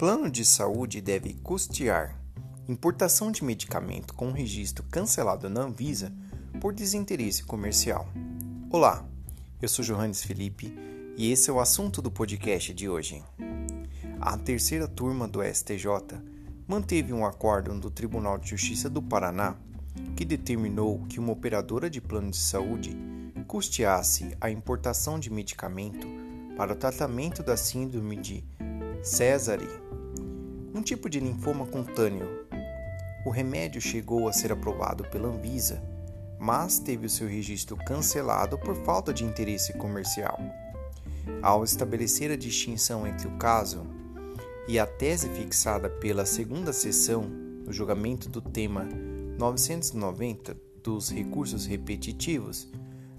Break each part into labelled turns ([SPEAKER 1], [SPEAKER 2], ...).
[SPEAKER 1] Plano de saúde deve custear importação de medicamento com registro cancelado na Anvisa por desinteresse comercial. Olá, eu sou Johannes Felipe e esse é o assunto do podcast de hoje. A terceira turma do STJ manteve um acórdão do Tribunal de Justiça do Paraná que determinou que uma operadora de plano de saúde custeasse a importação de medicamento para o tratamento da síndrome de Césare, um tipo de linfoma cutâneo. O remédio chegou a ser aprovado pela Anvisa, mas teve o seu registro cancelado por falta de interesse comercial. Ao estabelecer a distinção entre o caso e a tese fixada pela segunda sessão no julgamento do tema 990 dos recursos repetitivos,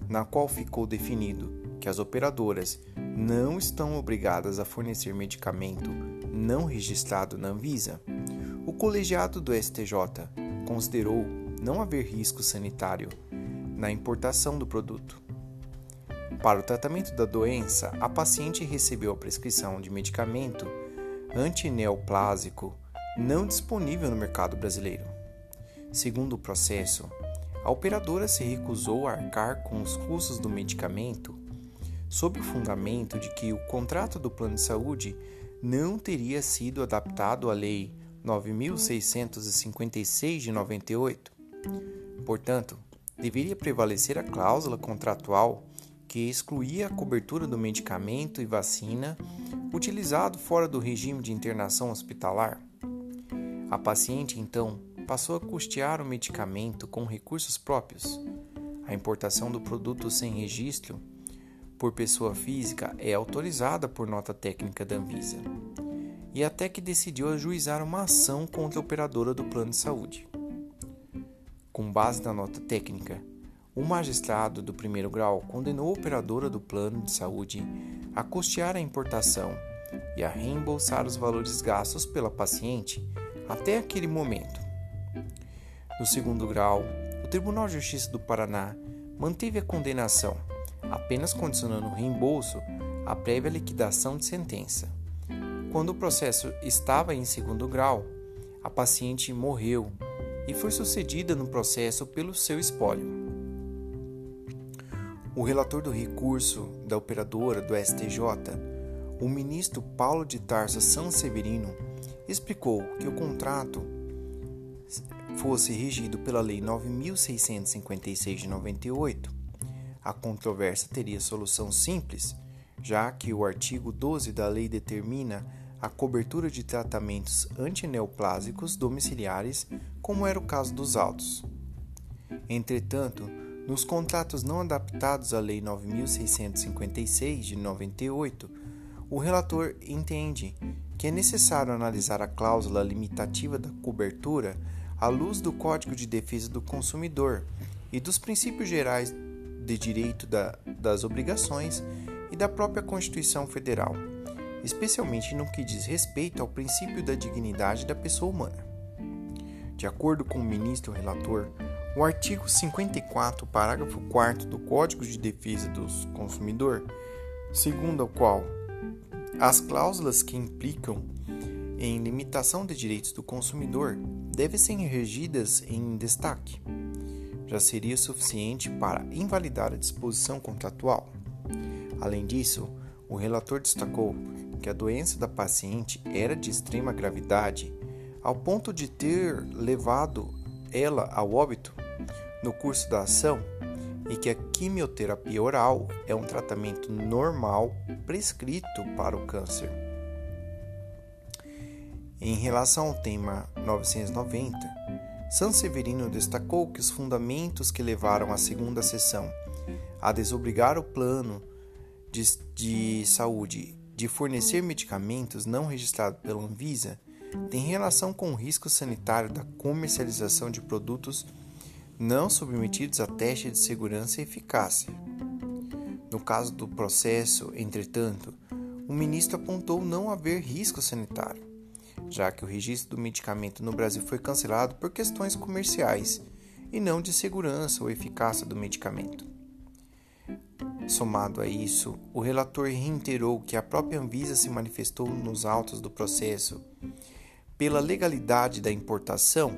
[SPEAKER 1] na qual ficou definido que as operadoras não estão obrigadas a fornecer medicamento não registrado na Anvisa, o colegiado do STJ considerou não haver risco sanitário na importação do produto. Para o tratamento da doença, a paciente recebeu a prescrição de medicamento antineoplásico não disponível no mercado brasileiro. Segundo o processo, a operadora se recusou a arcar com os custos do medicamento sob o fundamento de que o contrato do plano de saúde não teria sido adaptado à Lei 9656 de 98. Portanto, deveria prevalecer a cláusula contratual que excluía a cobertura do medicamento e vacina utilizado fora do regime de internação hospitalar. A paciente, então, passou a custear o medicamento com recursos próprios. A importação do produto sem registro por pessoa física é autorizada por nota técnica da Anvisa. E até que decidiu ajuizar uma ação contra a operadora do plano de saúde. Com base na nota técnica, o magistrado do primeiro grau condenou a operadora do plano de saúde a custear a importação e a reembolsar os valores gastos pela paciente até aquele momento. No segundo grau, o Tribunal de Justiça do Paraná manteve a condenação, apenas condicionando o reembolso à prévia liquidação de sentença. Quando o processo estava em segundo grau, a paciente morreu e foi sucedida no processo pelo seu espólio. O relator do recurso da operadora do STJ, o ministro Paulo de Tarso Sanseverino, explicou que o contrato fosse regido pela Lei 9656 de 98. A controvérsia teria solução simples, já que o artigo 12 da lei determina a cobertura de tratamentos antineoplásicos domiciliares, como era o caso dos autos. Entretanto, nos contratos não adaptados à Lei 9656 de 98, o relator entende que é necessário analisar a cláusula limitativa da cobertura à luz do Código de Defesa do Consumidor e dos princípios gerais de direito da, das obrigações e da própria Constituição Federal, especialmente no que diz respeito ao princípio da dignidade da pessoa humana. De acordo com o ministro relator, o artigo 54, parágrafo 4 do Código de Defesa do Consumidor, segundo o qual as cláusulas que implicam em limitação de direitos do consumidor devem ser regidas em destaque, já seria suficiente para invalidar a disposição contratual. Além disso, o relator destacou que a doença da paciente era de extrema gravidade, ao ponto de ter levado ela ao óbito no curso da ação e que a quimioterapia oral é um tratamento normal prescrito para o câncer. Em relação ao tema 990, Sanseverino destacou que os fundamentos que levaram a segunda sessão a desobrigar o plano de, de saúde de fornecer medicamentos não registrados pela Anvisa têm relação com o risco sanitário da comercialização de produtos não submetidos a teste de segurança e eficácia. No caso do processo, entretanto, o ministro apontou não haver risco sanitário, já que o registro do medicamento no Brasil foi cancelado por questões comerciais e não de segurança ou eficácia do medicamento. Somado a isso, o relator reiterou que a própria Anvisa se manifestou nos autos do processo pela legalidade da importação,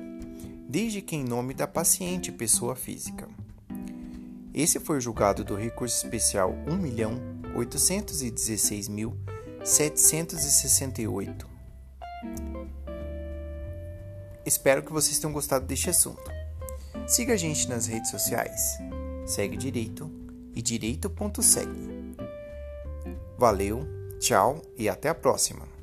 [SPEAKER 1] desde que em nome da paciente pessoa física. Esse foi o julgado do recurso especial 1.816.768. Espero que vocês tenham gostado deste assunto. Siga a gente nas redes sociais. Segue Direito e Direito.segue. Valeu, tchau e até a próxima!